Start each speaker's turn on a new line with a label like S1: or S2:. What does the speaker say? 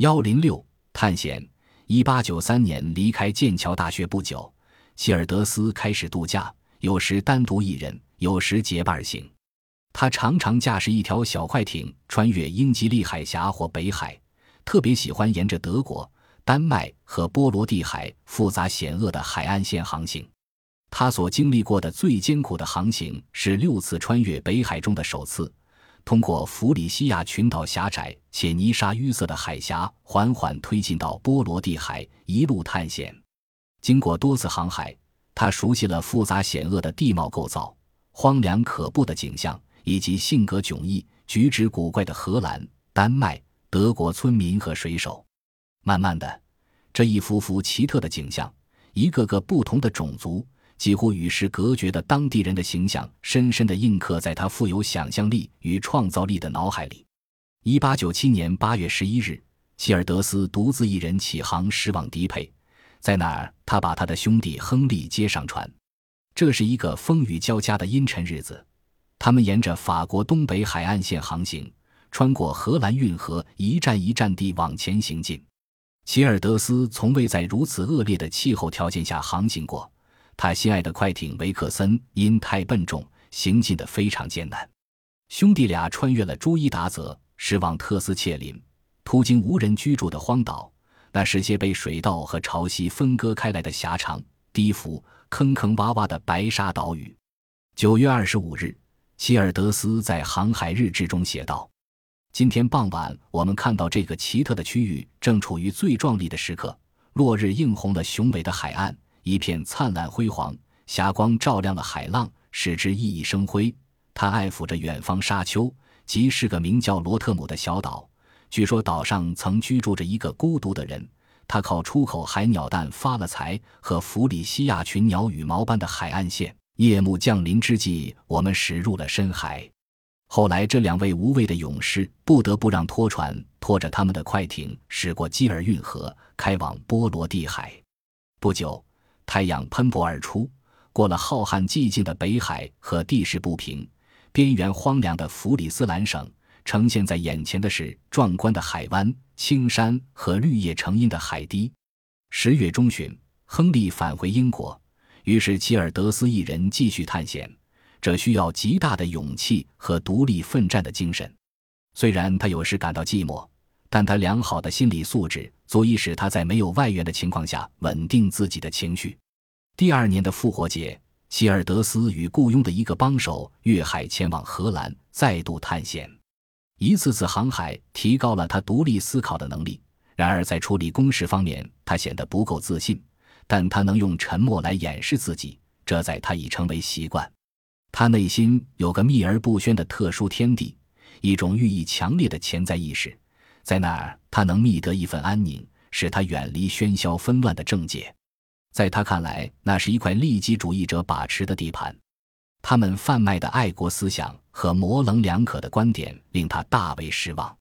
S1: 幺零六探险。一八九三年离开剑桥大学不久，希尔德斯开始度假，有时单独一人，有时结伴行。他常常驾驶一条小快艇穿越英吉利海峡或北海，特别喜欢沿着德国、丹麦和波罗的海复杂险恶的海岸线航行。他所经历过的最艰苦的航行是六次穿越北海中的首次，通过弗里西亚群岛狭窄且泥沙淤塞的海峡，缓缓推进到波罗的海，一路探险。经过多次航海，他熟悉了复杂险恶的地貌构造、荒凉可怖的景象。以及性格迥异、举止古怪的荷兰、丹麦、德国村民和水手。慢慢的，这一幅幅奇特的景象，一个个不同的种族，几乎与世隔绝的当地人的形象，深深地印刻在他富有想象力与创造力的脑海里。一八九七年八月十一日，希尔德斯独自一人起航驶往迪佩，在那儿，他把他的兄弟亨利接上船。这是一个风雨交加的阴沉日子。他们沿着法国东北海岸线航行，穿过荷兰运河，一站一站地往前行进。齐尔德斯从未在如此恶劣的气候条件下航行过。他心爱的快艇维克森因太笨重，行进得非常艰难。兄弟俩穿越了朱伊达泽，驶往特斯切林，途经无人居住的荒岛，那是些被水道和潮汐分割开来的狭长、低伏、坑坑洼洼的白沙岛屿。九月二十五日。希尔德斯在航海日志中写道：“今天傍晚，我们看到这个奇特的区域正处于最壮丽的时刻。落日映红了雄伟的海岸，一片灿烂辉煌，霞光照亮了海浪，使之熠熠生辉。他爱抚着远方沙丘，即是个名叫罗特姆的小岛。据说岛上曾居住着一个孤独的人，他靠出口海鸟蛋发了财，和弗里西亚群鸟羽毛般的海岸线。”夜幕降临之际，我们驶入了深海。后来，这两位无畏的勇士不得不让拖船拖着他们的快艇驶过基尔运河，开往波罗的海。不久，太阳喷薄而出，过了浩瀚寂静的北海和地势不平、边缘荒凉的弗里斯兰省，呈现在眼前的是壮观的海湾、青山和绿叶成荫的海堤。十月中旬，亨利返回英国。于是，齐尔德斯一人继续探险，这需要极大的勇气和独立奋战的精神。虽然他有时感到寂寞，但他良好的心理素质足以使他在没有外援的情况下稳定自己的情绪。第二年的复活节，希尔德斯与雇佣的一个帮手越海前往荷兰，再度探险。一次次航海提高了他独立思考的能力，然而在处理公事方面，他显得不够自信。但他能用沉默来掩饰自己，这在他已成为习惯。他内心有个秘而不宣的特殊天地，一种寓意强烈的潜在意识，在那儿他能觅得一份安宁，使他远离喧嚣纷乱的政界。在他看来，那是一块利己主义者把持的地盘，他们贩卖的爱国思想和模棱两可的观点令他大为失望。